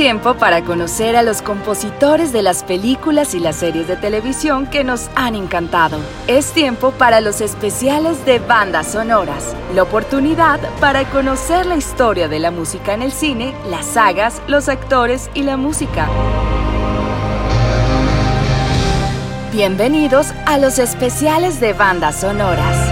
tiempo para conocer a los compositores de las películas y las series de televisión que nos han encantado. Es tiempo para los especiales de bandas sonoras, la oportunidad para conocer la historia de la música en el cine, las sagas, los actores y la música. Bienvenidos a los especiales de bandas sonoras.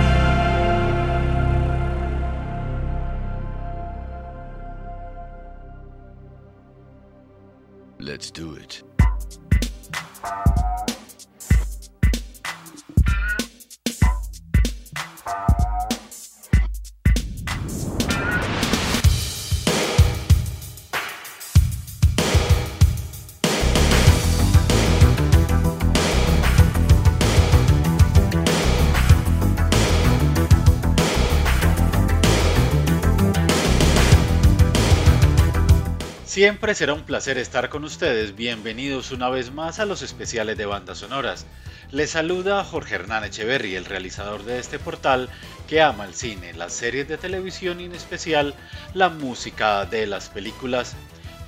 Siempre será un placer estar con ustedes. Bienvenidos una vez más a los especiales de bandas sonoras. Les saluda Jorge Hernán Echeverry, el realizador de este portal que ama el cine, las series de televisión y en especial la música de las películas.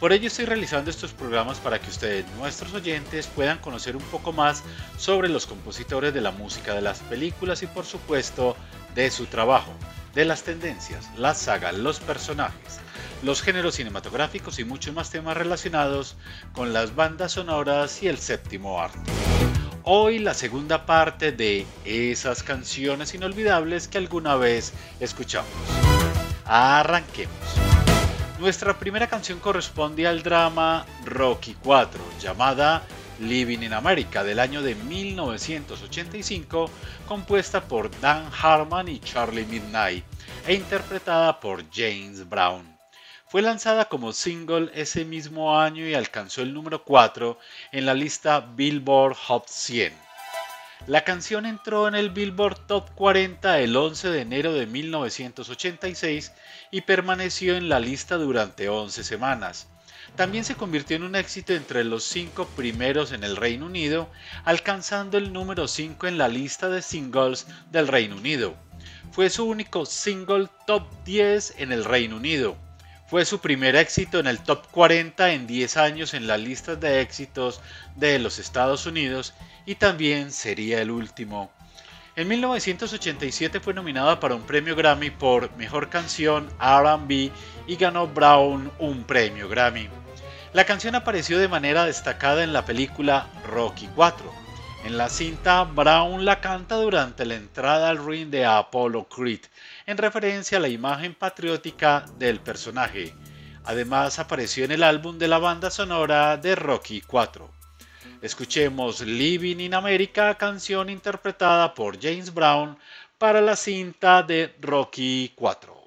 Por ello estoy realizando estos programas para que ustedes, nuestros oyentes, puedan conocer un poco más sobre los compositores de la música de las películas y por supuesto de su trabajo, de las tendencias, las sagas, los personajes los géneros cinematográficos y muchos más temas relacionados con las bandas sonoras y el séptimo arte. Hoy la segunda parte de esas canciones inolvidables que alguna vez escuchamos. Arranquemos. Nuestra primera canción corresponde al drama Rocky 4, llamada Living in America del año de 1985, compuesta por Dan Harmon y Charlie Midnight e interpretada por James Brown. Fue lanzada como single ese mismo año y alcanzó el número 4 en la lista Billboard Hot 100. La canción entró en el Billboard Top 40 el 11 de enero de 1986 y permaneció en la lista durante 11 semanas. También se convirtió en un éxito entre los cinco primeros en el Reino Unido, alcanzando el número 5 en la lista de singles del Reino Unido. Fue su único single top 10 en el Reino Unido. Fue su primer éxito en el top 40 en 10 años en las listas de éxitos de los Estados Unidos y también sería el último. En 1987 fue nominada para un premio Grammy por Mejor Canción RB y ganó Brown un premio Grammy. La canción apareció de manera destacada en la película Rocky 4. En la cinta, Brown la canta durante la entrada al ring de Apollo Creed, en referencia a la imagen patriótica del personaje. Además apareció en el álbum de la banda sonora de Rocky 4. Escuchemos Living in America, canción interpretada por James Brown para la cinta de Rocky 4.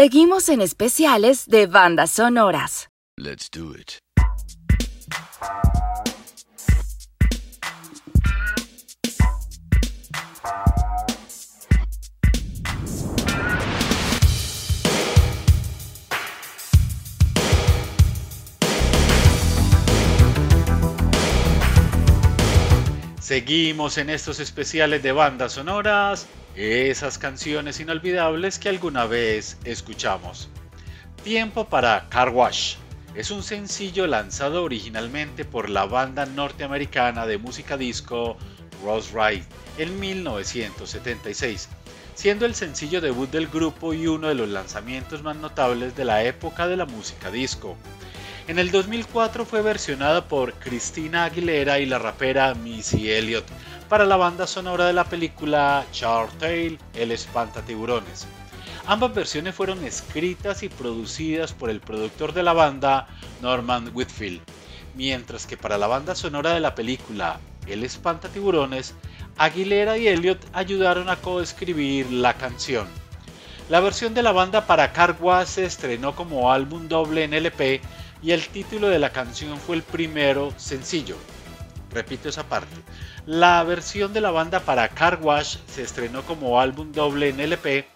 Seguimos en especiales de bandas sonoras. Let's do it. Seguimos en estos especiales de bandas sonoras, esas canciones inolvidables que alguna vez escuchamos. Tiempo para Car Wash. Es un sencillo lanzado originalmente por la banda norteamericana de música disco Ross Wright en 1976, siendo el sencillo debut del grupo y uno de los lanzamientos más notables de la época de la música disco. En el 2004 fue versionada por Christina Aguilera y la rapera Missy Elliott para la banda sonora de la película Tale, El Espantatiburones. Ambas versiones fueron escritas y producidas por el productor de la banda, Norman Whitfield, mientras que para la banda sonora de la película El Espantatiburones, Aguilera y Elliott ayudaron a coescribir la canción. La versión de la banda para Cargua se estrenó como álbum doble en LP y el título de la canción fue el primero sencillo. Repito esa parte. La versión de la banda para Car Wash se estrenó como álbum doble en LP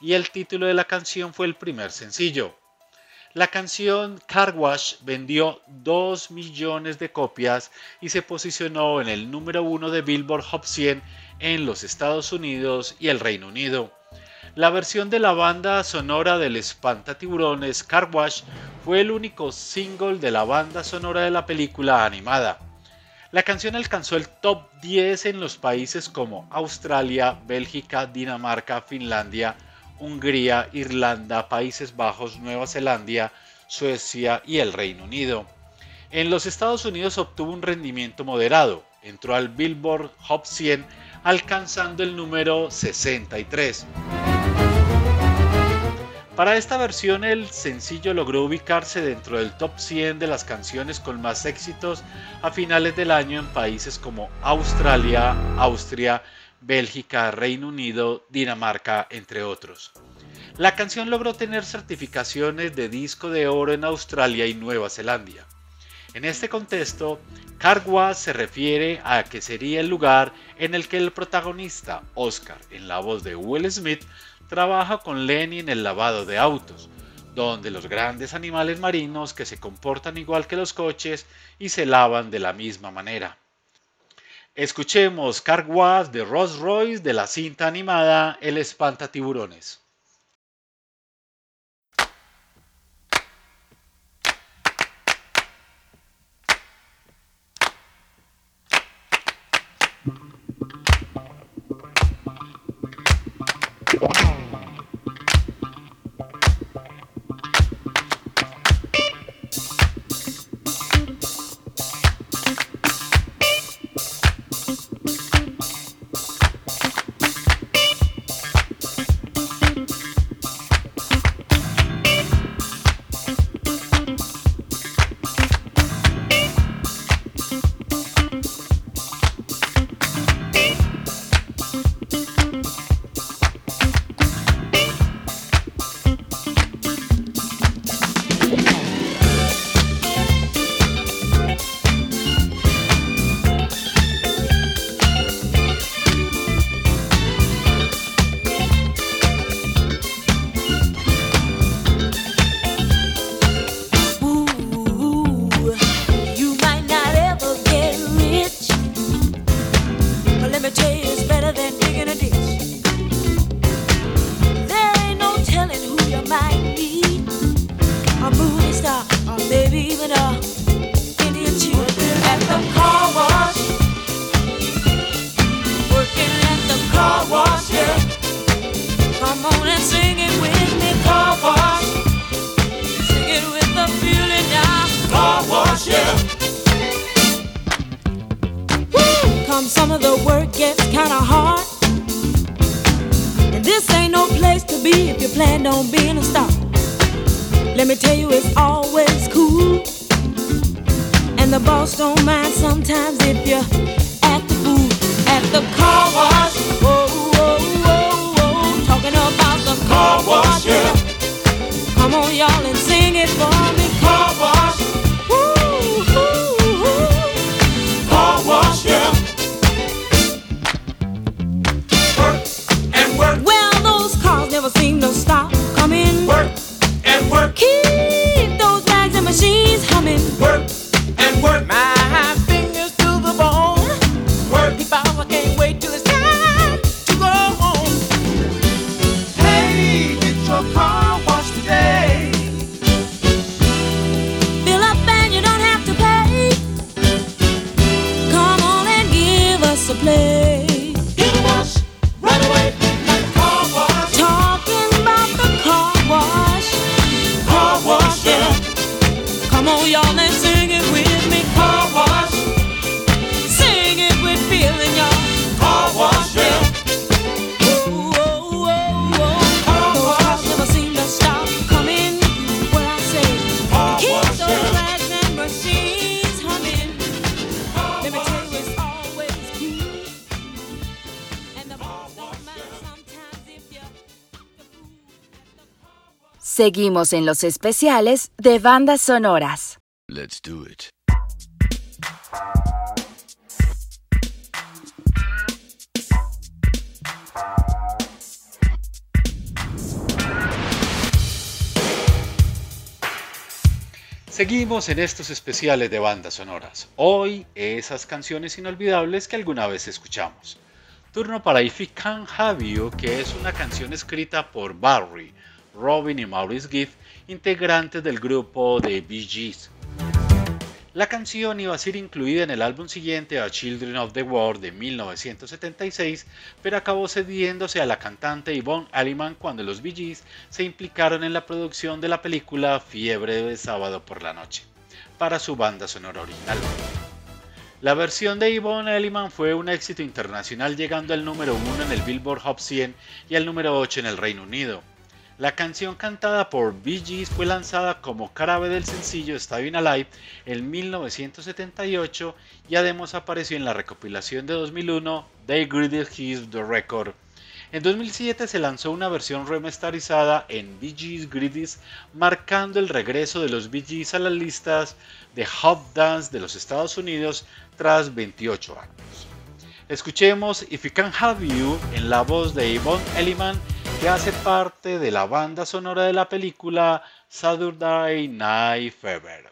y el título de la canción fue el primer sencillo. La canción Car Wash vendió 2 millones de copias y se posicionó en el número 1 de Billboard Hot 100 en los Estados Unidos y el Reino Unido. La versión de la banda sonora del Espantatiburones Car Wash fue el único single de la banda sonora de la película animada. La canción alcanzó el top 10 en los países como Australia, Bélgica, Dinamarca, Finlandia, Hungría, Irlanda, Países Bajos, Nueva Zelanda, Suecia y el Reino Unido. En los Estados Unidos obtuvo un rendimiento moderado, entró al Billboard Hot 100 alcanzando el número 63. Para esta versión el sencillo logró ubicarse dentro del top 100 de las canciones con más éxitos a finales del año en países como Australia, Austria, Bélgica, Reino Unido, Dinamarca, entre otros. La canción logró tener certificaciones de disco de oro en Australia y Nueva Zelanda. En este contexto, Cargua se refiere a que sería el lugar en el que el protagonista, Oscar, en la voz de Will Smith, trabaja con Lenny en el lavado de autos, donde los grandes animales marinos que se comportan igual que los coches y se lavan de la misma manera. Escuchemos Car de Rolls Royce de la cinta animada El some of the work gets kinda hard. And this ain't no place to be if you plan on being a star. Let me tell you, it's always cool. And the boss don't mind sometimes if you act the fool at the car wash. Whoa, whoa, whoa, whoa. Talking about the car wash, yeah. Come on, y'all, and sing it for Seguimos en los especiales de bandas sonoras. Let's do it. Seguimos en estos especiales de bandas sonoras. Hoy esas canciones inolvidables que alguna vez escuchamos. Turno para If I Can Have You, que es una canción escrita por Barry, Robin y Maurice Gibb, integrantes del grupo de Bee Gees. La canción iba a ser incluida en el álbum siguiente a Children of the World de 1976, pero acabó cediéndose a la cantante Yvonne Elliman cuando los Bee Gees se implicaron en la producción de la película Fiebre de sábado por la noche, para su banda sonora original. La versión de Yvonne Elliman fue un éxito internacional llegando al número 1 en el Billboard Hot 100 y al número 8 en el Reino Unido. La canción cantada por Bee Gees fue lanzada como cara B del sencillo Stayin' Alive en 1978 y además apareció en la recopilación de 2001 They Greatest Hits the Record. En 2007 se lanzó una versión remasterizada en Bee Gees Greatest marcando el regreso de los Bee Gees a las listas de Hot Dance de los Estados Unidos tras 28 años. Escuchemos If I Can Have You en la voz de Yvonne Elliman que hace parte de la banda sonora de la película Saturday Night Fever.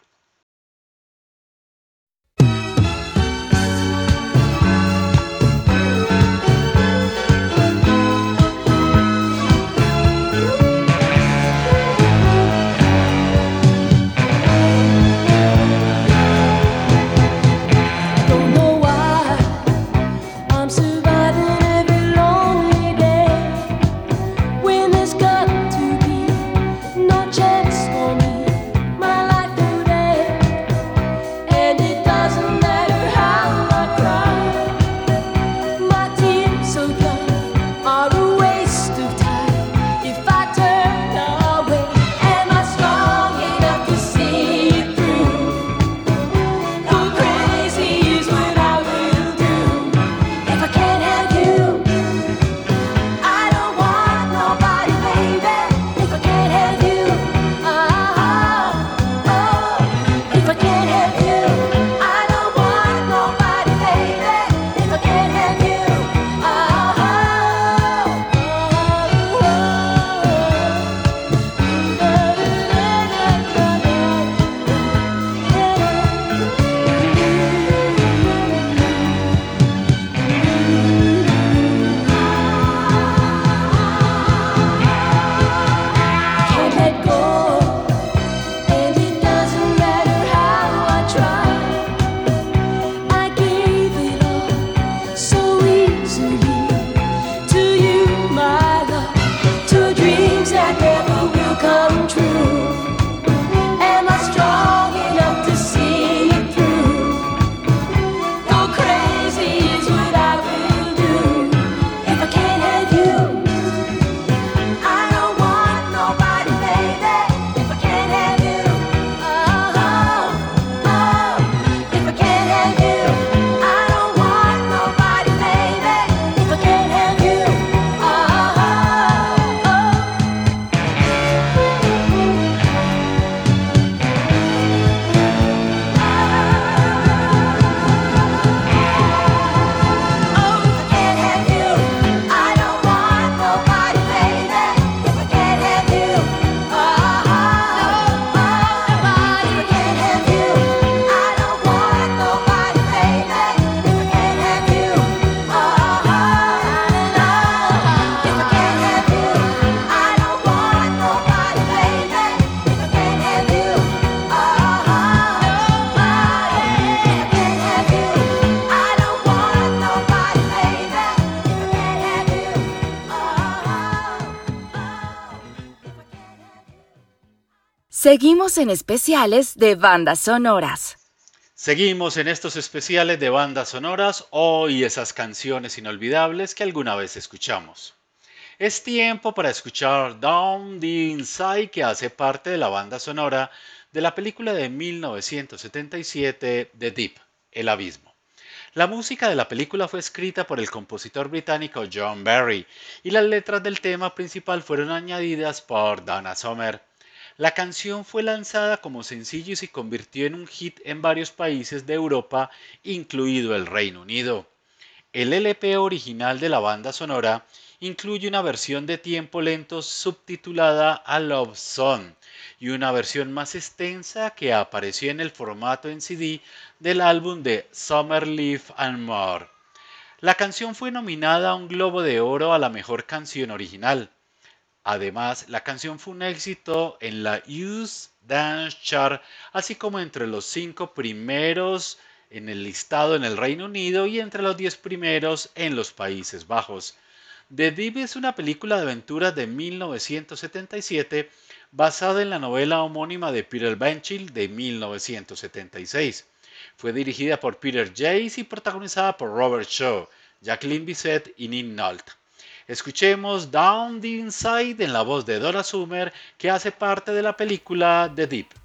Seguimos en especiales de bandas sonoras. Seguimos en estos especiales de bandas sonoras hoy esas canciones inolvidables que alguna vez escuchamos. Es tiempo para escuchar Down the Inside que hace parte de la banda sonora de la película de 1977 The Deep, El Abismo. La música de la película fue escrita por el compositor británico John Barry y las letras del tema principal fueron añadidas por Donna Summer. La canción fue lanzada como sencillo y se convirtió en un hit en varios países de Europa, incluido el Reino Unido. El LP original de la banda sonora incluye una versión de tiempo lento subtitulada A Love Song y una versión más extensa que apareció en el formato en CD del álbum de Summer Leaf and More. La canción fue nominada a un Globo de Oro a la mejor canción original. Además, la canción fue un éxito en la US Dance Chart, así como entre los cinco primeros en el listado en el Reino Unido y entre los diez primeros en los Países Bajos. The Deep es una película de aventuras de 1977 basada en la novela homónima de Peter Benchill de 1976. Fue dirigida por Peter Jace y protagonizada por Robert Shaw, Jacqueline Bisset y Nick Nolte. Escuchemos Down the Inside en la voz de Dora Summer, que hace parte de la película The Deep.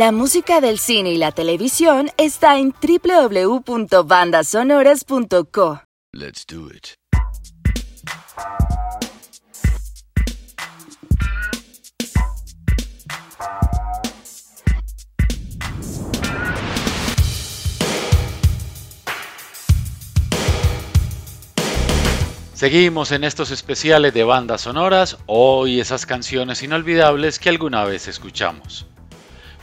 La música del cine y la televisión está en www.bandasonoras.co. Let's do it. Seguimos en estos especiales de bandas sonoras, hoy esas canciones inolvidables que alguna vez escuchamos.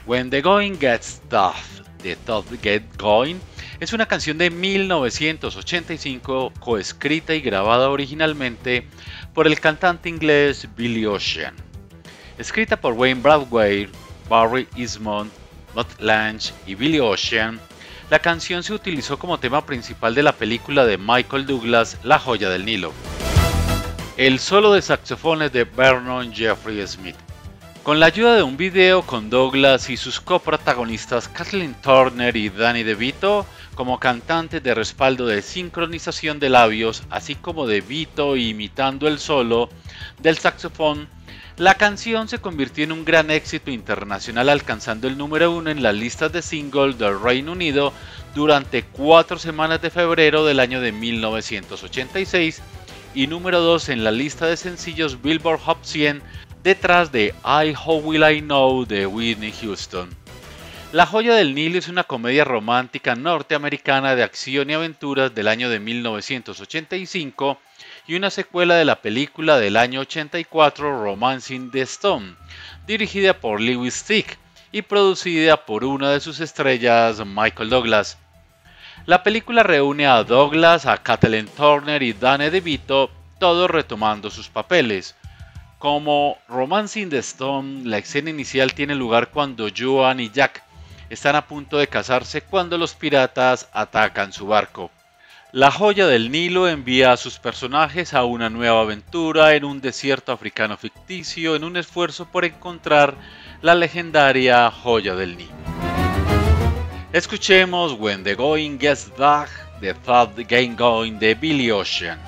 When the Going Gets Tough de Tough Get Going es una canción de 1985 coescrita y grabada originalmente por el cantante inglés Billy Ocean. Escrita por Wayne Bradway, Barry Eastmond, Matt Lange y Billy Ocean, la canción se utilizó como tema principal de la película de Michael Douglas La joya del Nilo. El solo de saxofones de Vernon Jeffrey Smith. Con la ayuda de un video con Douglas y sus coprotagonistas Kathleen Turner y Danny DeVito como cantantes de respaldo de sincronización de labios, así como DeVito imitando el solo del saxofón la canción se convirtió en un gran éxito internacional alcanzando el número uno en las listas de singles del Reino Unido durante cuatro semanas de febrero del año de 1986 y número 2 en la lista de sencillos Billboard Hot 100 detrás de I How Will I Know de Whitney Houston. La joya del Nilo es una comedia romántica norteamericana de acción y aventuras del año de 1985 y una secuela de la película del año 84 Romancing the Stone, dirigida por Lewis Thick y producida por una de sus estrellas, Michael Douglas. La película reúne a Douglas, a Kathleen Turner y Danny DeVito, todos retomando sus papeles. Como Romancing the Stone, la escena inicial tiene lugar cuando Joan y Jack están a punto de casarse cuando los piratas atacan su barco. La joya del Nilo envía a sus personajes a una nueva aventura en un desierto africano ficticio en un esfuerzo por encontrar la legendaria joya del Nilo. Escuchemos When the Going Gets Dark, The Thought Game Going de Billy Ocean.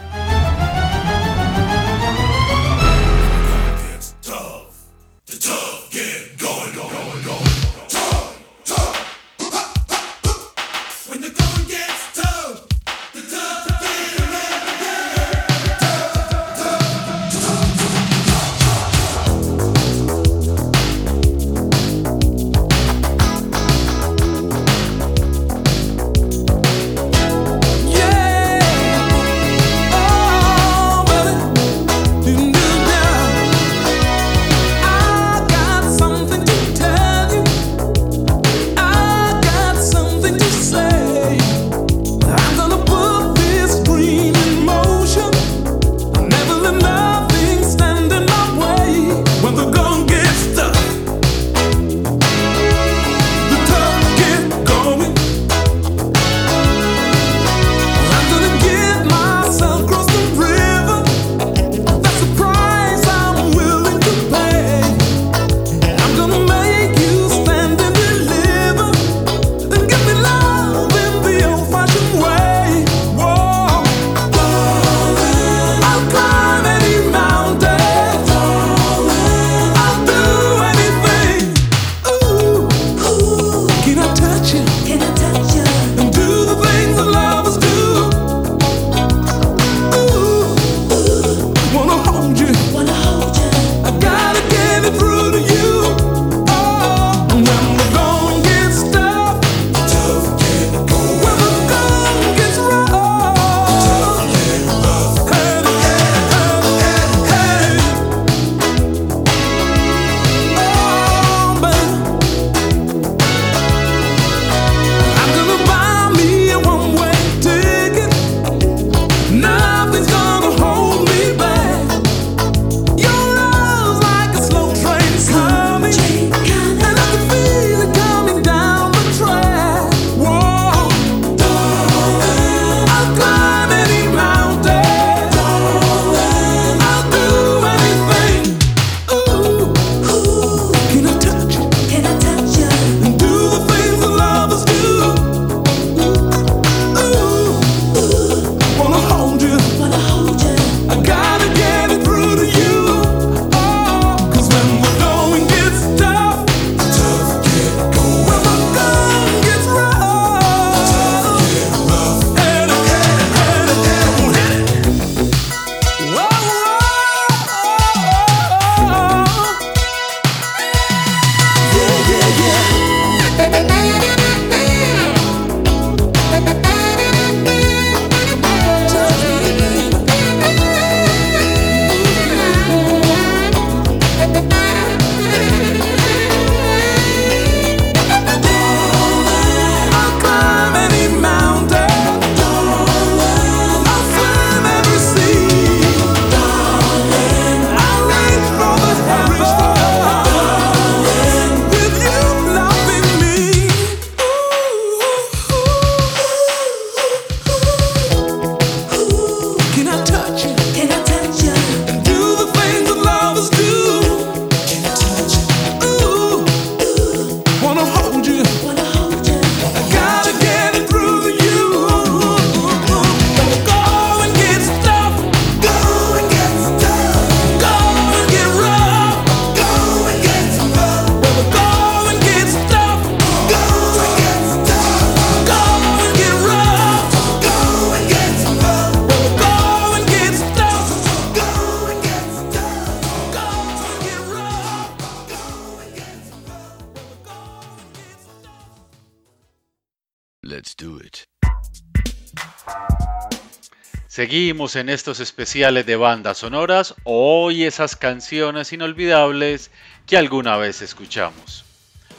Seguimos en estos especiales de bandas sonoras, hoy esas canciones inolvidables que alguna vez escuchamos.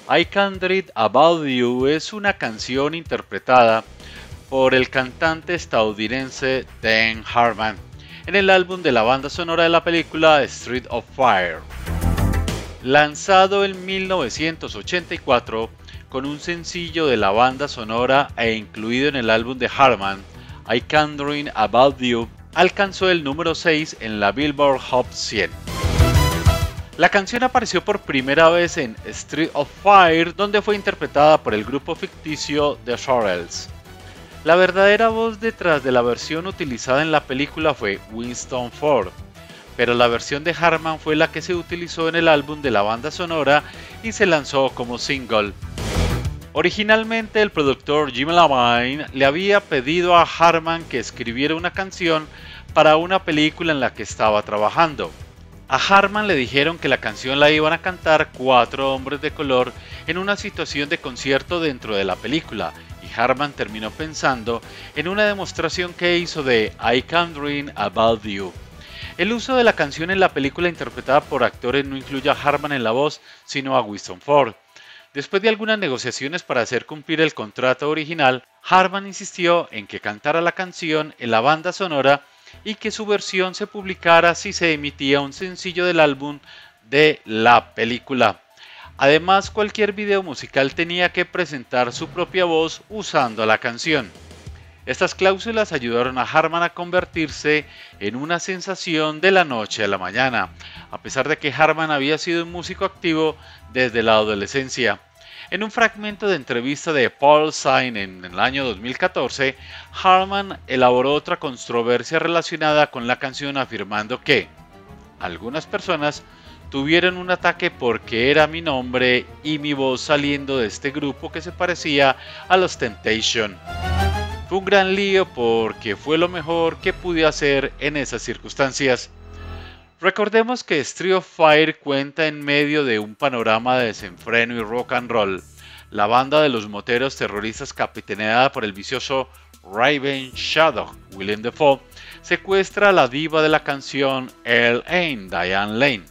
I Can't Read About You es una canción interpretada por el cantante estadounidense Dan Harman en el álbum de la banda sonora de la película Street of Fire. Lanzado en 1984 con un sencillo de la banda sonora e incluido en el álbum de Harman, I Can't Dream About You, alcanzó el número 6 en la Billboard Hot 100. La canción apareció por primera vez en Street of Fire, donde fue interpretada por el grupo ficticio The Shorels. La verdadera voz detrás de la versión utilizada en la película fue Winston Ford, pero la versión de Harman fue la que se utilizó en el álbum de la banda sonora y se lanzó como single. Originalmente el productor Jim Lavine le había pedido a Harman que escribiera una canción para una película en la que estaba trabajando. A Harman le dijeron que la canción la iban a cantar cuatro hombres de color en una situación de concierto dentro de la película, y Harman terminó pensando en una demostración que hizo de I Can't Dream About You. El uso de la canción en la película interpretada por actores no incluye a Harman en la voz, sino a Winston Ford. Después de algunas negociaciones para hacer cumplir el contrato original, Harman insistió en que cantara la canción en la banda sonora y que su versión se publicara si se emitía un sencillo del álbum de la película. Además, cualquier video musical tenía que presentar su propia voz usando la canción. Estas cláusulas ayudaron a Harman a convertirse en una sensación de la noche a la mañana, a pesar de que Harman había sido un músico activo desde la adolescencia. En un fragmento de entrevista de Paul Sign en el año 2014, Harman elaboró otra controversia relacionada con la canción afirmando que algunas personas tuvieron un ataque porque era mi nombre y mi voz saliendo de este grupo que se parecía a los Temptation. Fue un gran lío porque fue lo mejor que pude hacer en esas circunstancias. Recordemos que Street of Fire cuenta en medio de un panorama de desenfreno y rock and roll. La banda de los moteros terroristas capitaneada por el vicioso Raven Shadow, William Defoe, secuestra a la diva de la canción El Ain, Diane Lane.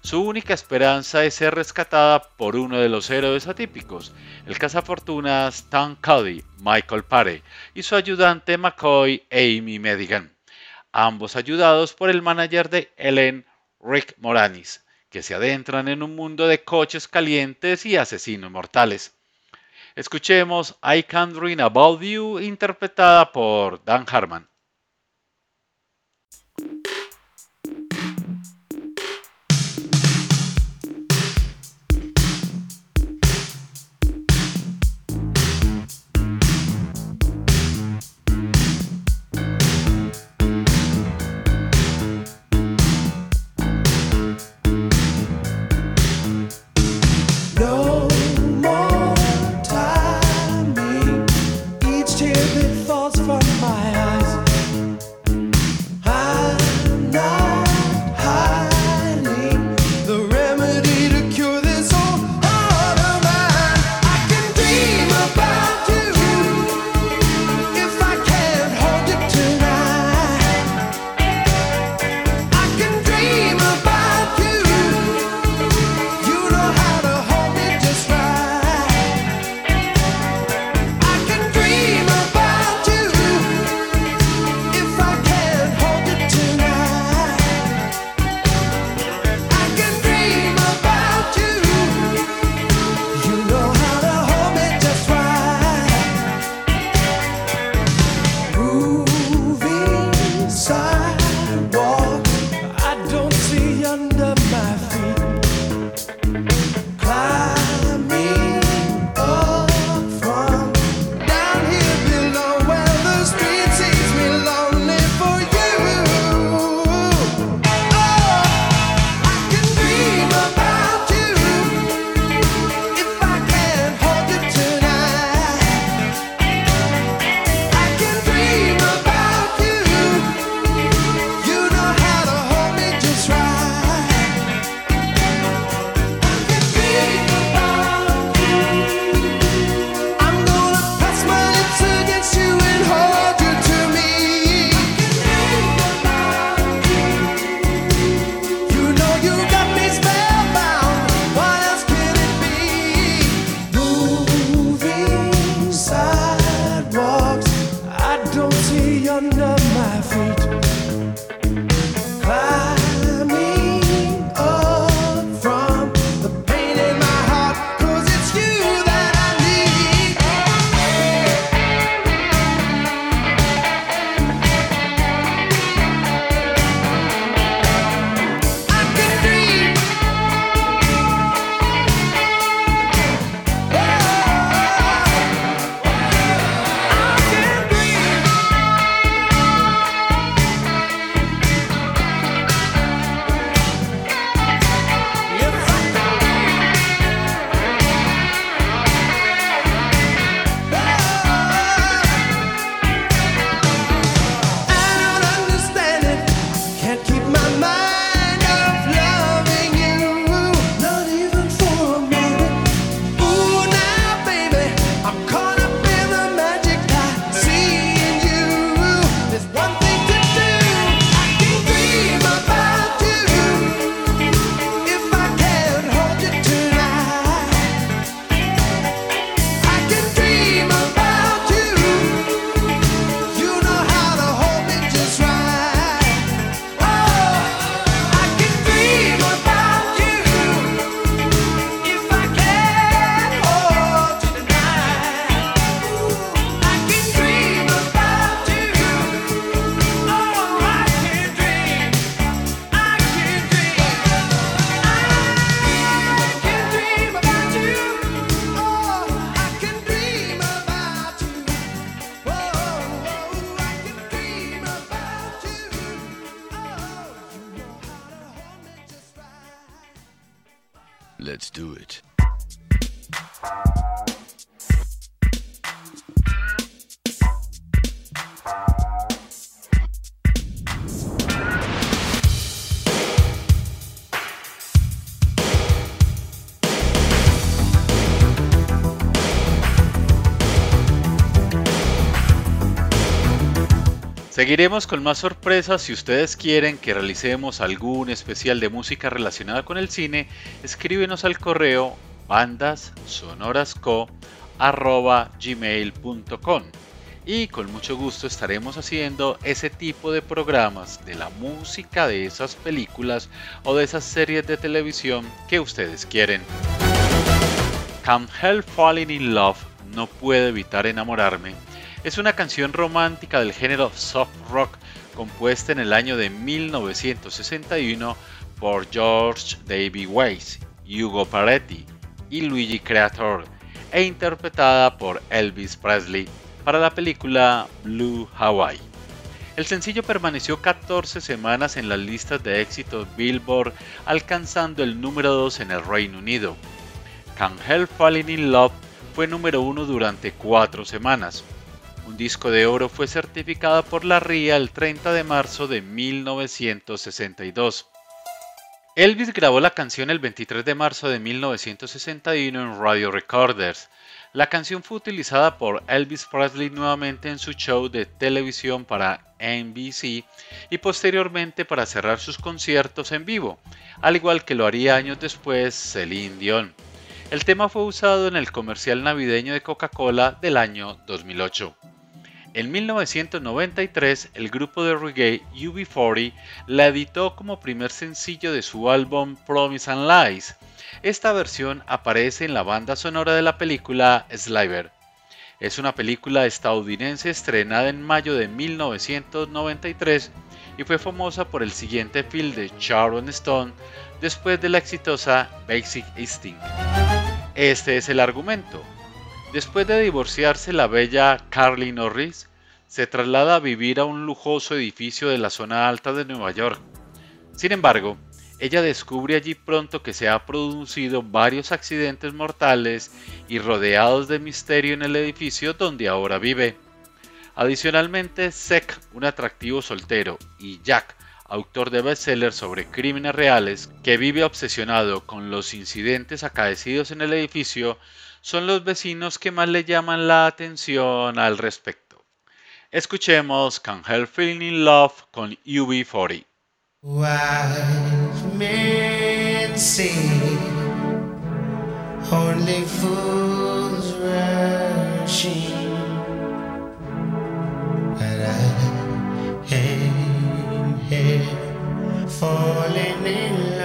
Su única esperanza es ser rescatada por uno de los héroes atípicos, el cazafortunas Stan Cuddy, Michael Paré, y su ayudante McCoy, Amy Medigan ambos ayudados por el manager de Ellen, Rick Moranis, que se adentran en un mundo de coches calientes y asesinos mortales. Escuchemos I Can't Dream About You interpretada por Dan Let's do it. Seguiremos con más sorpresas. Si ustedes quieren que realicemos algún especial de música relacionada con el cine, escríbenos al correo bandassonorasco.gmail.com y con mucho gusto estaremos haciendo ese tipo de programas de la música de esas películas o de esas series de televisión que ustedes quieren. Can't Help Falling in Love no puedo evitar enamorarme es una canción romántica del género soft rock compuesta en el año de 1961 por George David Weiss, Hugo Paretti y Luigi Creator e interpretada por Elvis Presley para la película Blue Hawaii. El sencillo permaneció 14 semanas en las listas de éxitos Billboard, alcanzando el número 2 en el Reino Unido. Can't Help Falling in Love fue número 1 durante 4 semanas, un disco de oro fue certificado por la RIA el 30 de marzo de 1962. Elvis grabó la canción el 23 de marzo de 1961 en Radio Recorders. La canción fue utilizada por Elvis Presley nuevamente en su show de televisión para NBC y posteriormente para cerrar sus conciertos en vivo, al igual que lo haría años después Celine Dion. El tema fue usado en el comercial navideño de Coca-Cola del año 2008. En 1993, el grupo de reggae UB40 la editó como primer sencillo de su álbum Promise and Lies. Esta versión aparece en la banda sonora de la película Sliver. Es una película estadounidense estrenada en mayo de 1993 y fue famosa por el siguiente film de Sharon Stone después de la exitosa Basic Instinct. Este es el argumento. Después de divorciarse, la bella Carly Norris se traslada a vivir a un lujoso edificio de la zona alta de Nueva York. Sin embargo, ella descubre allí pronto que se han producido varios accidentes mortales y rodeados de misterio en el edificio donde ahora vive. Adicionalmente, Sek, un atractivo soltero, y Jack, autor de bestsellers sobre crímenes reales, que vive obsesionado con los incidentes acaecidos en el edificio, son los vecinos que más le llaman la atención al respecto. Escuchemos Can Help Feeling in Love con UB40. only fools rushing, but I am here falling in love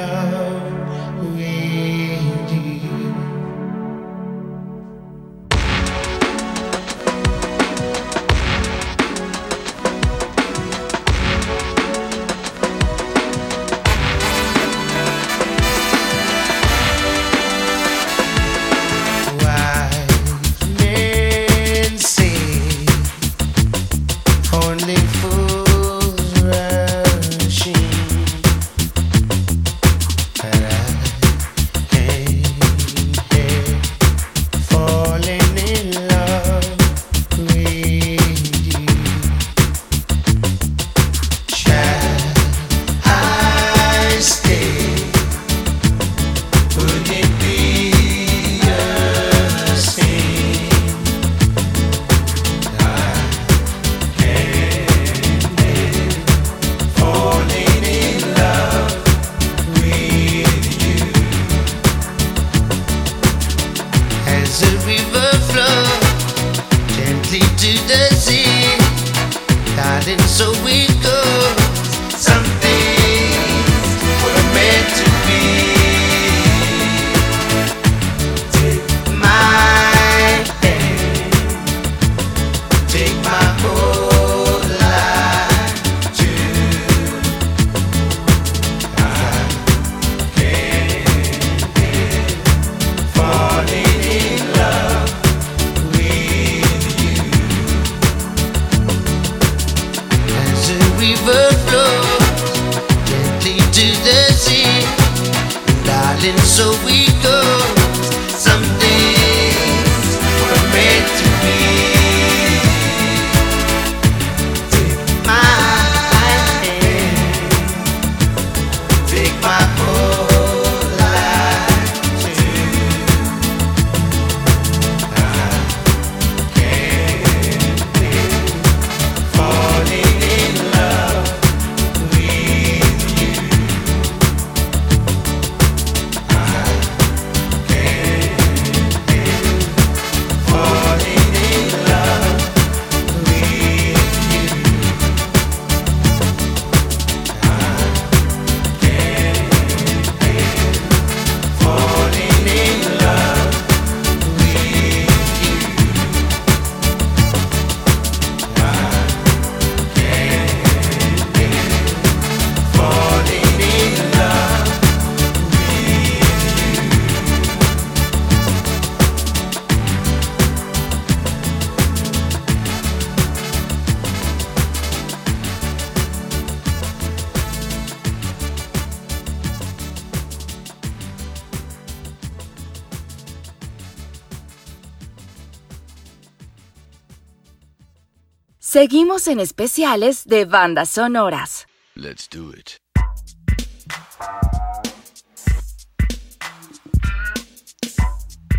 Seguimos en especiales de bandas sonoras. Let's do it.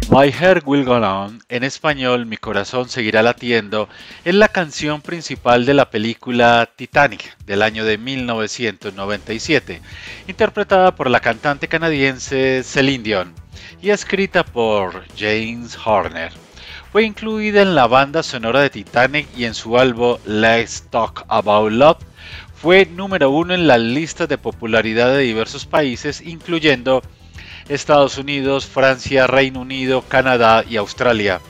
My Heart Will Go On, en español Mi Corazón Seguirá Latiendo, es la canción principal de la película Titanic del año de 1997, interpretada por la cantante canadiense Celine Dion y escrita por James Horner. Fue incluida en la banda sonora de Titanic y en su álbum Let's Talk About Love. Fue número uno en las listas de popularidad de diversos países, incluyendo Estados Unidos, Francia, Reino Unido, Canadá y Australia.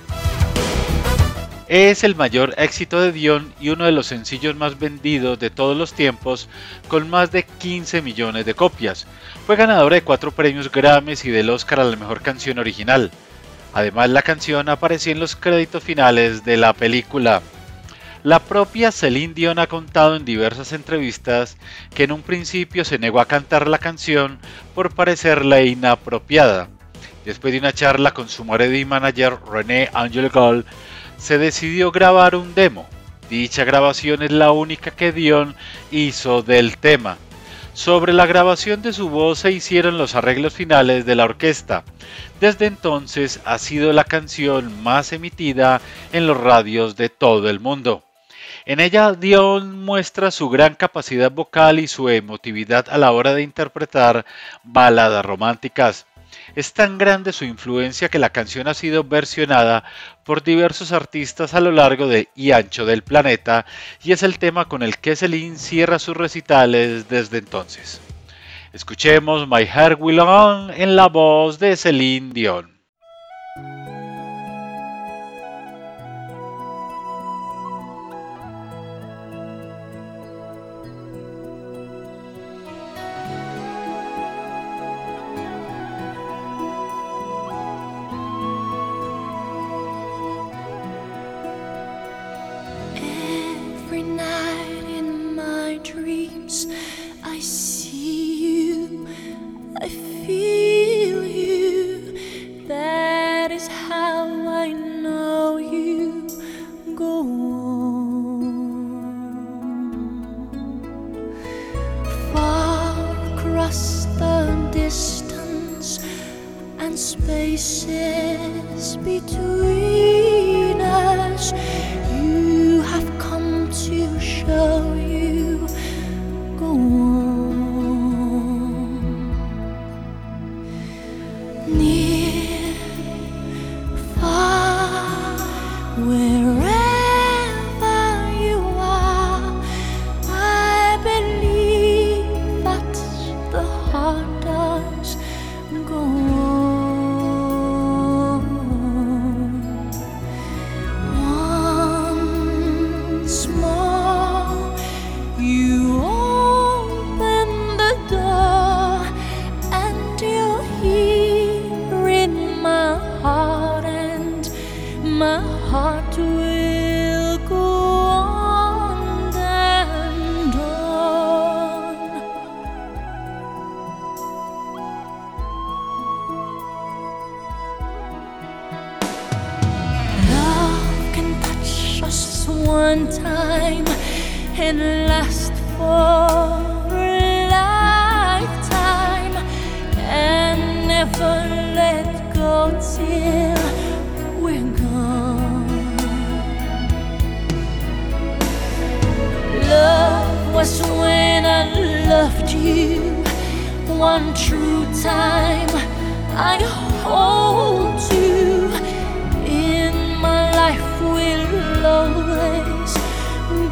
Es el mayor éxito de Dion y uno de los sencillos más vendidos de todos los tiempos, con más de 15 millones de copias. Fue ganadora de cuatro premios Grammys y del Oscar a la mejor canción original. Además, la canción apareció en los créditos finales de la película. La propia Celine Dion ha contado en diversas entrevistas que en un principio se negó a cantar la canción por parecerle inapropiada. Después de una charla con su y manager René Angel Gold, se decidió grabar un demo. Dicha grabación es la única que Dion hizo del tema. Sobre la grabación de su voz se hicieron los arreglos finales de la orquesta. Desde entonces ha sido la canción más emitida en los radios de todo el mundo. En ella Dion muestra su gran capacidad vocal y su emotividad a la hora de interpretar baladas románticas. Es tan grande su influencia que la canción ha sido versionada por diversos artistas a lo largo de y ancho del planeta y es el tema con el que Celine cierra sus recitales desde entonces. Escuchemos My Heart Will On en la voz de Celine Dion. You one true time. I hold you in my life will always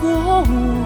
go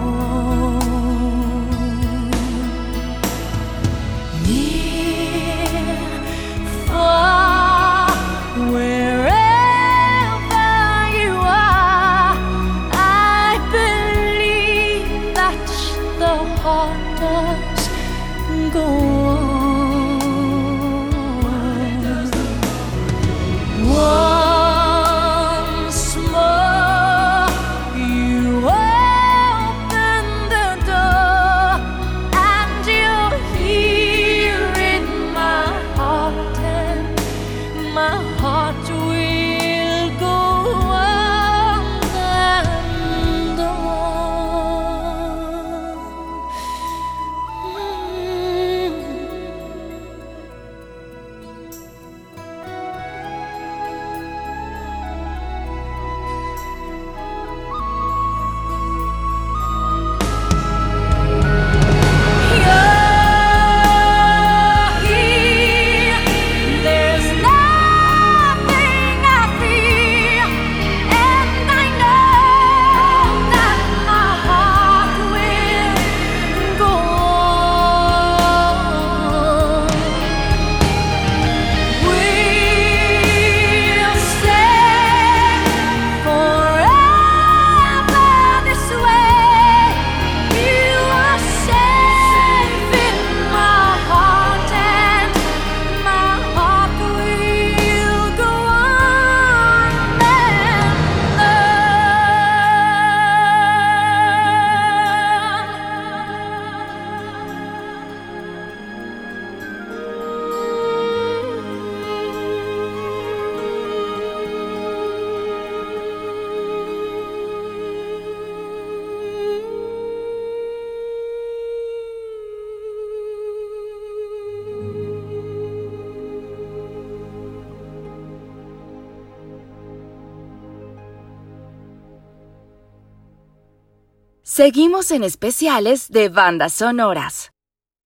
Seguimos en especiales de bandas sonoras.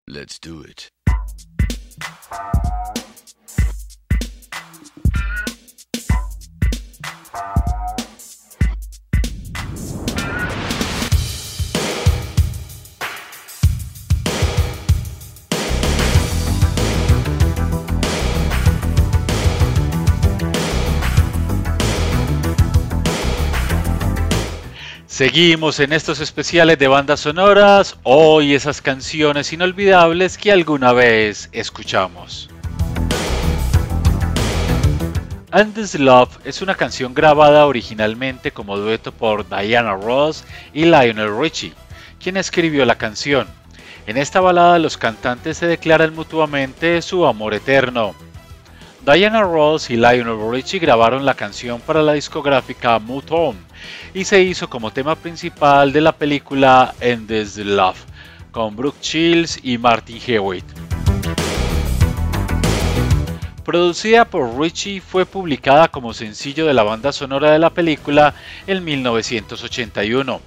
Let's do it. Seguimos en estos especiales de bandas sonoras, hoy esas canciones inolvidables que alguna vez escuchamos. And This Love es una canción grabada originalmente como dueto por Diana Ross y Lionel Richie, quien escribió la canción. En esta balada los cantantes se declaran mutuamente su amor eterno. Diana Ross y Lionel Richie grabaron la canción para la discográfica Motown y se hizo como tema principal de la película Endless Love, con Brooke Shields y Martin Hewitt. Producida por Richie, fue publicada como sencillo de la banda sonora de la película en 1981.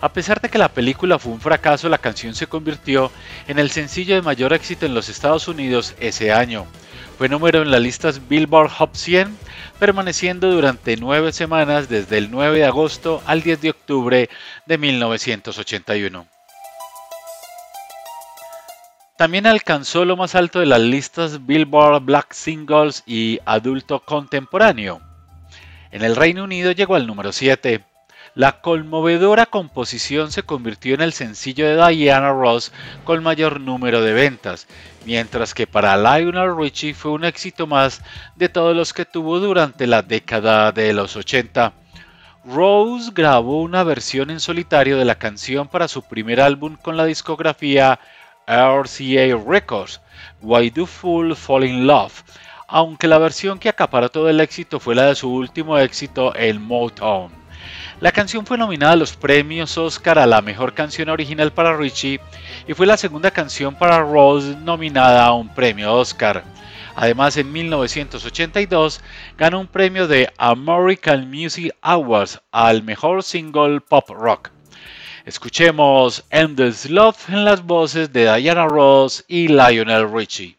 A pesar de que la película fue un fracaso, la canción se convirtió en el sencillo de mayor éxito en los Estados Unidos ese año. Fue número en las listas Billboard Hot 100, permaneciendo durante nueve semanas desde el 9 de agosto al 10 de octubre de 1981. También alcanzó lo más alto de las listas Billboard Black Singles y Adulto Contemporáneo. En el Reino Unido llegó al número 7. La conmovedora composición se convirtió en el sencillo de Diana Ross con mayor número de ventas, mientras que para Lionel Richie fue un éxito más de todos los que tuvo durante la década de los 80. Rose grabó una versión en solitario de la canción para su primer álbum con la discografía RCA Records, Why Do Fool Fall in Love, aunque la versión que acaparó todo el éxito fue la de su último éxito en Motown. La canción fue nominada a los premios Oscar a la mejor canción original para Richie y fue la segunda canción para Rose nominada a un premio Oscar. Además, en 1982 ganó un premio de American Music Awards al mejor single pop rock. Escuchemos Endless Love en las voces de Diana Ross y Lionel Richie.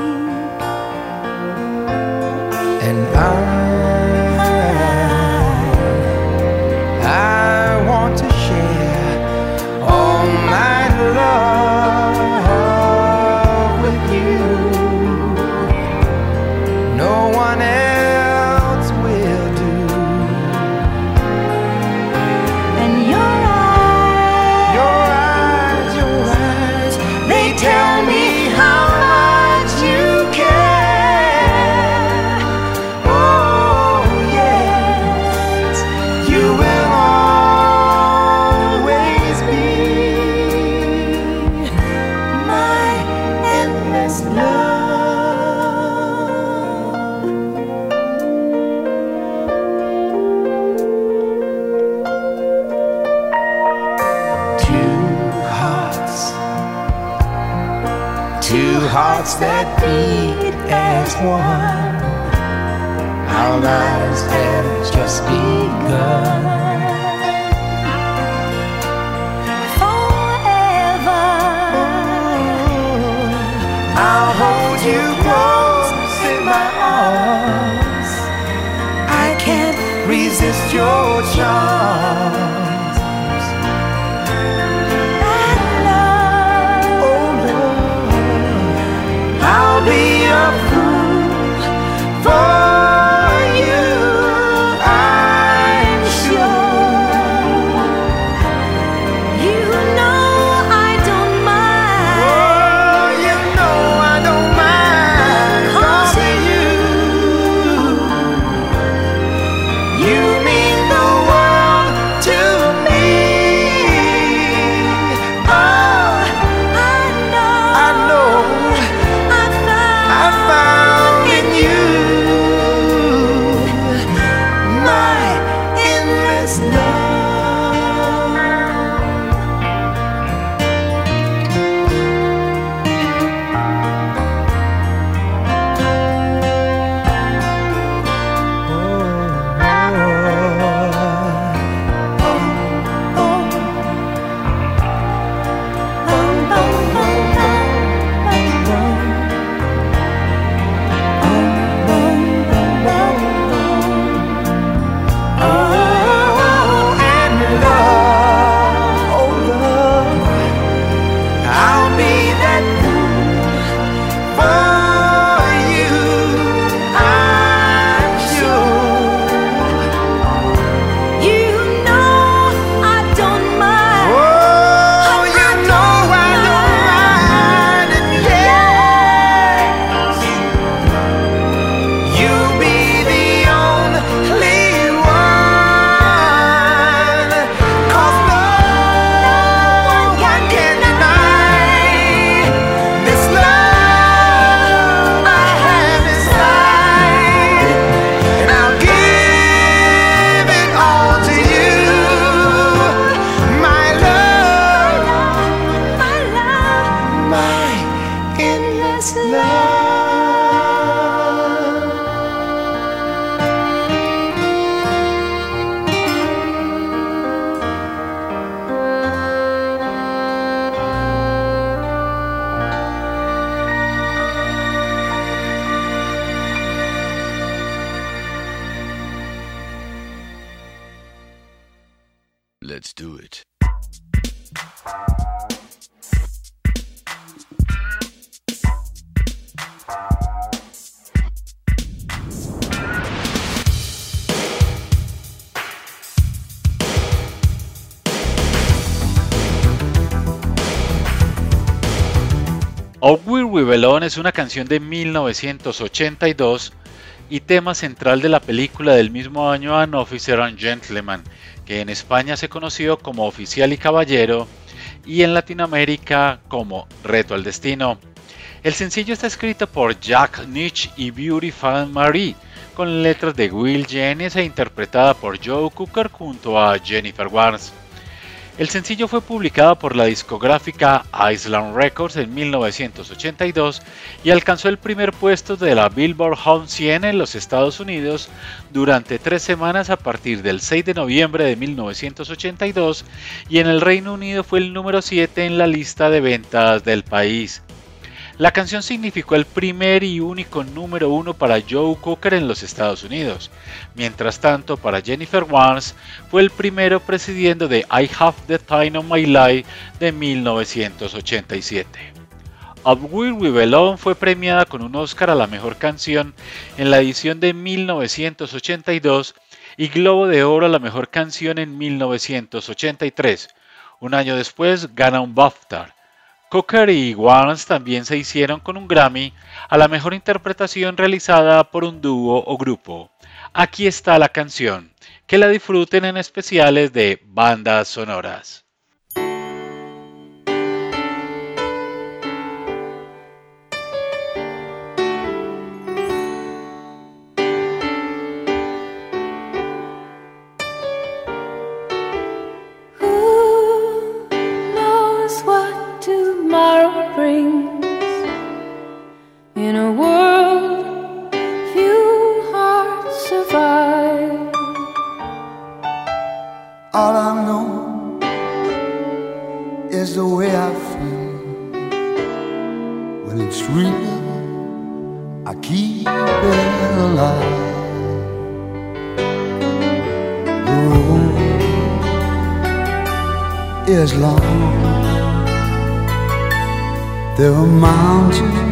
Beat as one. Our lives have just begun. Es una canción de 1982 y tema central de la película del mismo año An Officer and Gentleman, que en España se conoció como Oficial y Caballero y en Latinoamérica como Reto al Destino. El sencillo está escrito por Jack Nitch y Beauty Fan Marie, con letras de Will Jennings e interpretada por Joe Cooker junto a Jennifer Warnes. El sencillo fue publicado por la discográfica Island Records en 1982 y alcanzó el primer puesto de la Billboard Hot 100 en los Estados Unidos durante tres semanas a partir del 6 de noviembre de 1982 y en el Reino Unido fue el número 7 en la lista de ventas del país. La canción significó el primer y único número uno para Joe Cocker en los Estados Unidos. Mientras tanto, para Jennifer Warnes fue el primero presidiendo de I Have the Time of My Life de 1987. Up Will We Belong fue premiada con un Oscar a la mejor canción en la edición de 1982 y Globo de Oro a la mejor canción en 1983. Un año después gana un BAFTA. Cocker y Warnes también se hicieron con un Grammy a la mejor interpretación realizada por un dúo o grupo. Aquí está la canción, que la disfruten en especiales de bandas sonoras. In a world few hearts survive. All I know is the way I feel when it's real. I keep it alive. The road is long. There are mountains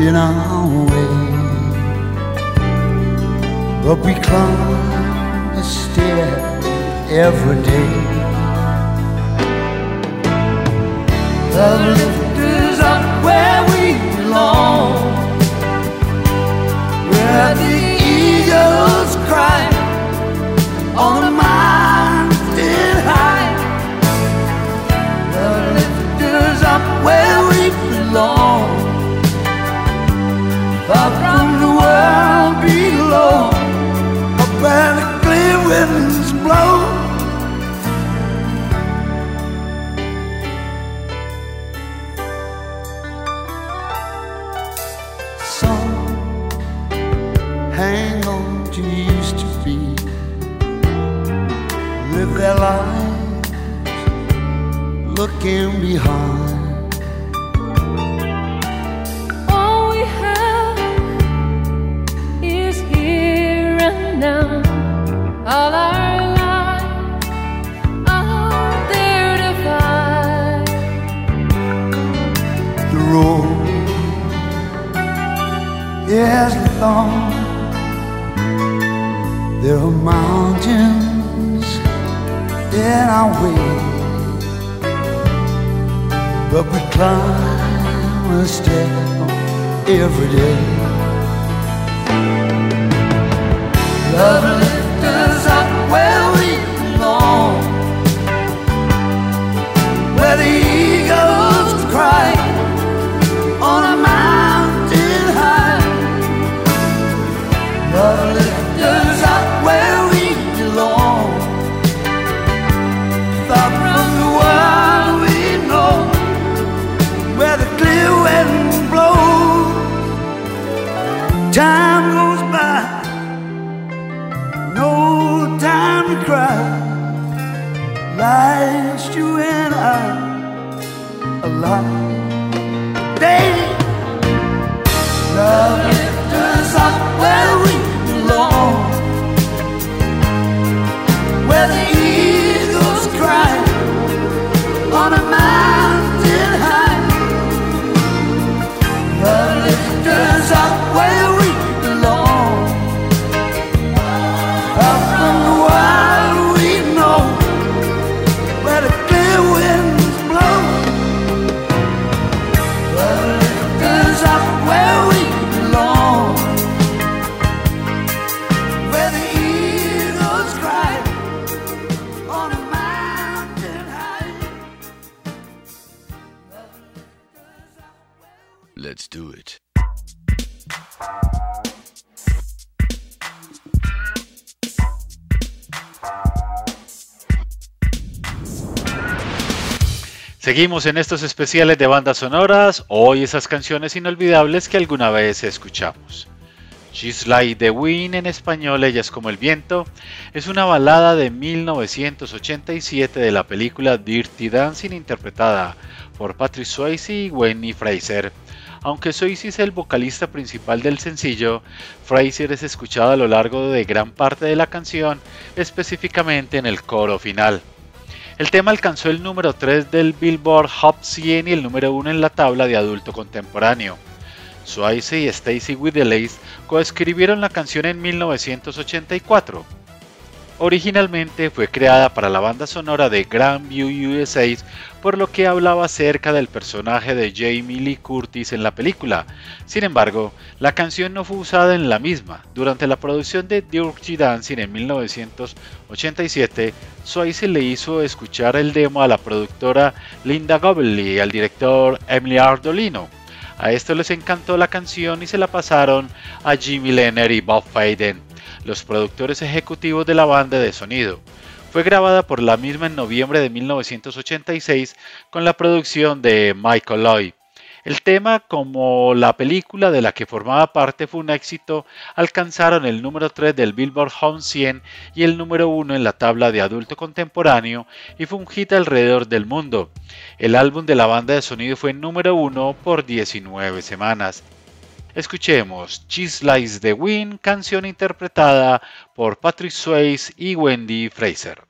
in our way, but we climb a stair every day. The lift is up where we belong, where the eagles cry on the winds blow. Seguimos en estos especiales de bandas sonoras, hoy esas canciones inolvidables que alguna vez escuchamos. She's Like the Wind en español, Ella es como el viento, es una balada de 1987 de la película Dirty Dancing interpretada por Patrick Swayze y Wendy Fraser. Aunque Swayze es el vocalista principal del sencillo, Fraser es escuchado a lo largo de gran parte de la canción, específicamente en el coro final. El tema alcanzó el número 3 del Billboard Hot 100 y el número 1 en la tabla de adulto contemporáneo. Swayze y Stacy Widelace coescribieron la canción en 1984. Originalmente fue creada para la banda sonora de Grandview USA, por lo que hablaba acerca del personaje de Jamie Lee Curtis en la película. Sin embargo, la canción no fue usada en la misma. Durante la producción de Dirty Dancing en 1987, Swayze le hizo escuchar el demo a la productora Linda Gobbley y al director Emily Ardolino. A esto les encantó la canción y se la pasaron a Jimmy Lenner y Bob Faden los productores ejecutivos de la banda de sonido. Fue grabada por la misma en noviembre de 1986 con la producción de Michael Lloyd. El tema, como la película de la que formaba parte fue un éxito, alcanzaron el número 3 del Billboard Home 100 y el número 1 en la tabla de adulto contemporáneo y fue un hit alrededor del mundo. El álbum de la banda de sonido fue número 1 por 19 semanas. Escuchemos Cheese Lies the Wind, canción interpretada por Patrick Swayze y Wendy Fraser.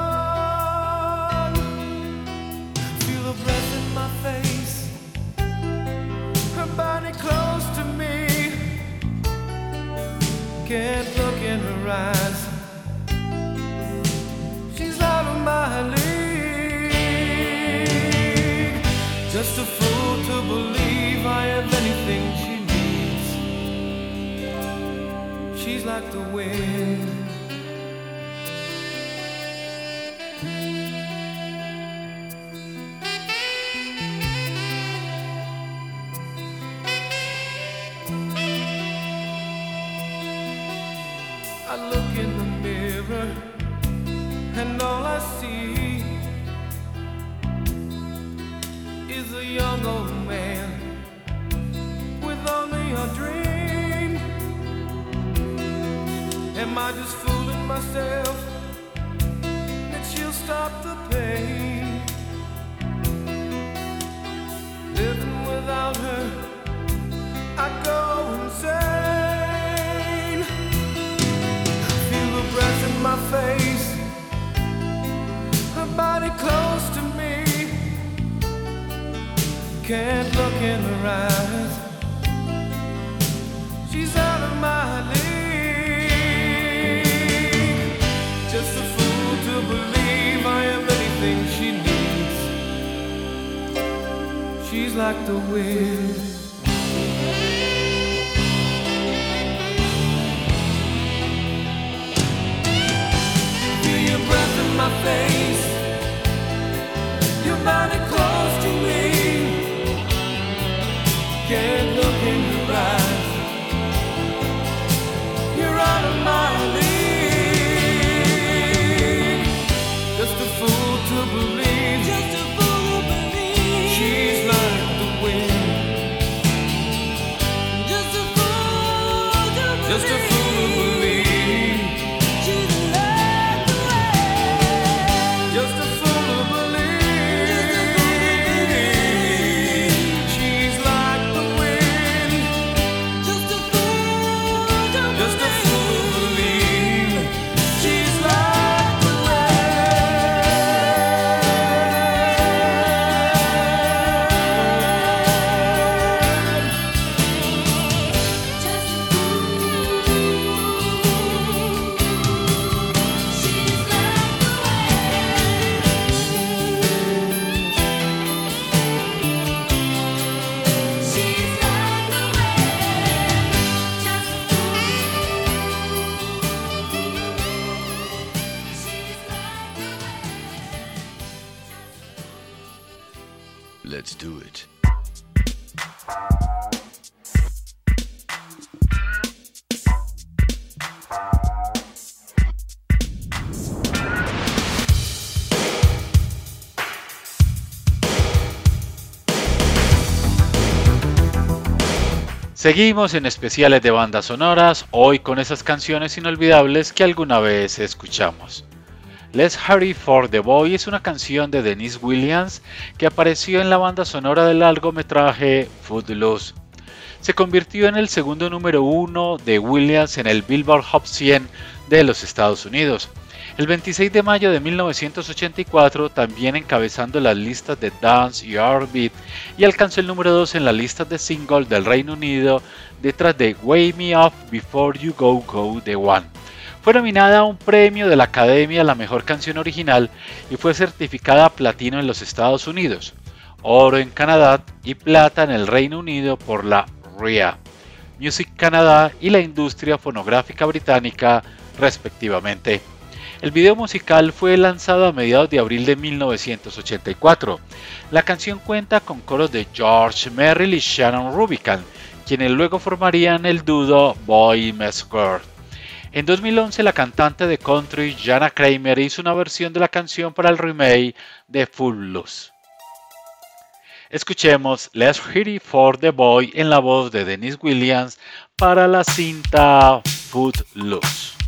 Her breath in my face, her body close to me can't look in her eyes. She's out of my league. Just a fool to believe I have anything she needs. She's like the wind. Seguimos en especiales de bandas sonoras, hoy con esas canciones inolvidables que alguna vez escuchamos. Let's Hurry for the Boy es una canción de Denise Williams que apareció en la banda sonora del largometraje Footloose. Se convirtió en el segundo número uno de Williams en el Billboard Hot 100 de los Estados Unidos. El 26 de mayo de 1984, también encabezando las listas de Dance y R&B, y alcanzó el número 2 en las listas de single del Reino Unido, detrás de Wake Me Up Before You Go Go The One. Fue nominada a un premio de la Academia a la Mejor Canción Original y fue certificada platino en los Estados Unidos, oro en Canadá y plata en el Reino Unido por la RIA, Music Canada y la industria fonográfica británica respectivamente. El video musical fue lanzado a mediados de abril de 1984. La canción cuenta con coros de George Merrill y Shannon Rubicon, quienes luego formarían el dúo Boy Girl. En 2011 la cantante de country Jana Kramer hizo una versión de la canción para el remake de Footloose. Escuchemos Let's Hit It for the Boy en la voz de Dennis Williams para la cinta Footloose.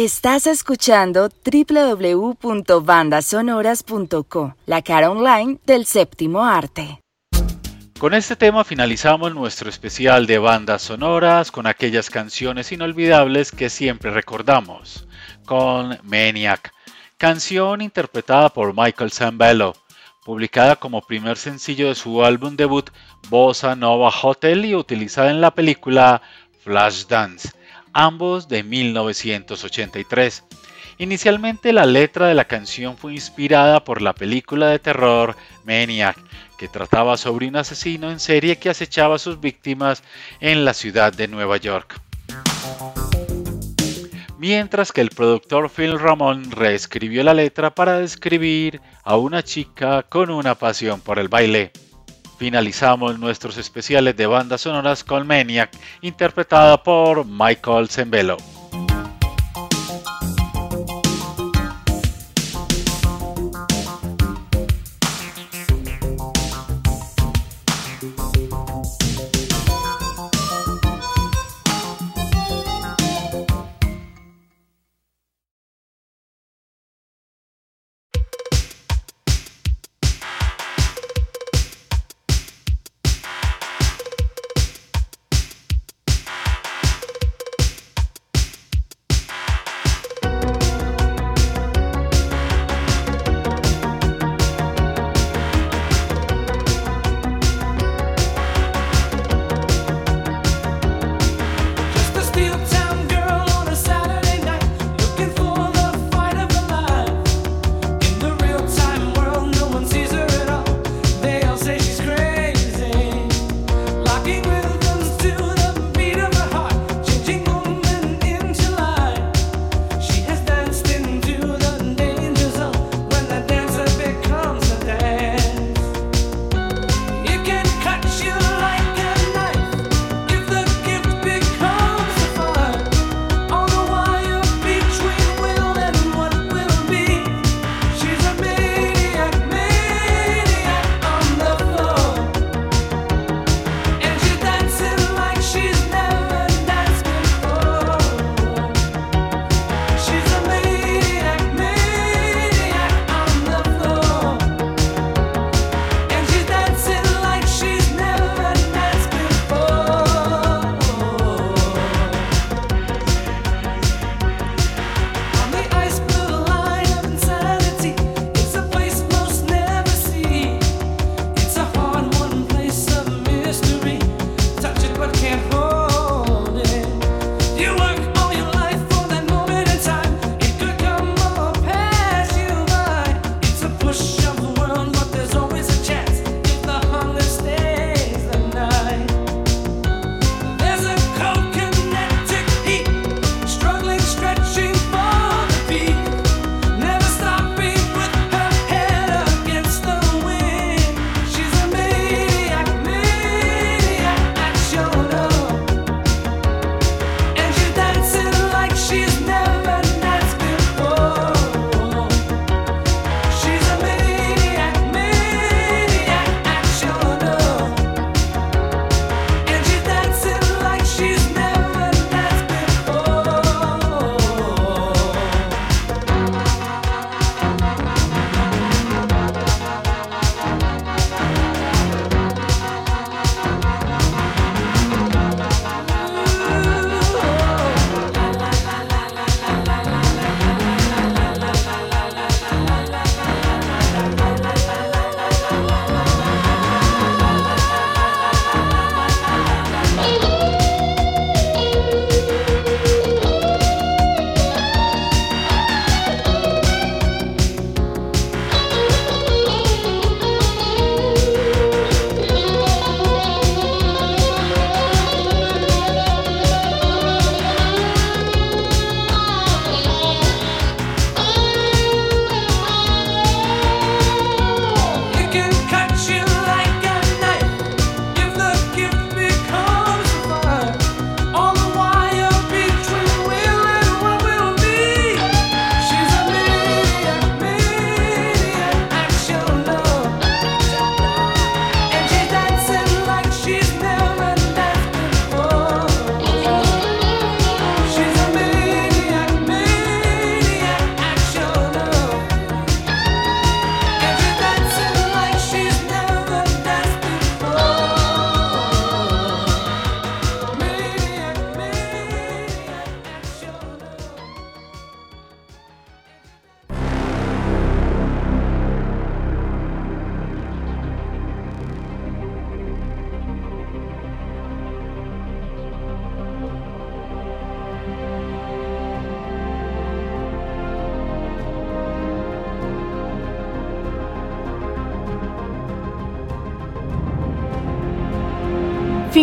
Estás escuchando www.bandasonoras.co, la cara online del séptimo arte. Con este tema finalizamos nuestro especial de bandas sonoras con aquellas canciones inolvidables que siempre recordamos, con Maniac, canción interpretada por Michael Zambello, publicada como primer sencillo de su álbum debut Bossa Nova Hotel y utilizada en la película Flashdance, ambos de 1983. Inicialmente la letra de la canción fue inspirada por la película de terror Maniac, que trataba sobre un asesino en serie que acechaba a sus víctimas en la ciudad de Nueva York. Mientras que el productor Phil Ramón reescribió la letra para describir a una chica con una pasión por el baile. Finalizamos nuestros especiales de bandas sonoras con Maniac, interpretada por Michael Zembello.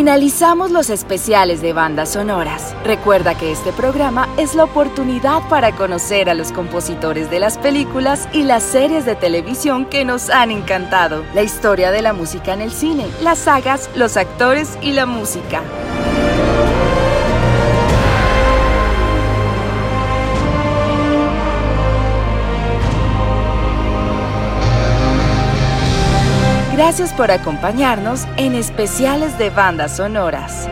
Finalizamos los especiales de bandas sonoras. Recuerda que este programa es la oportunidad para conocer a los compositores de las películas y las series de televisión que nos han encantado, la historia de la música en el cine, las sagas, los actores y la música. Gracias por acompañarnos en especiales de bandas sonoras.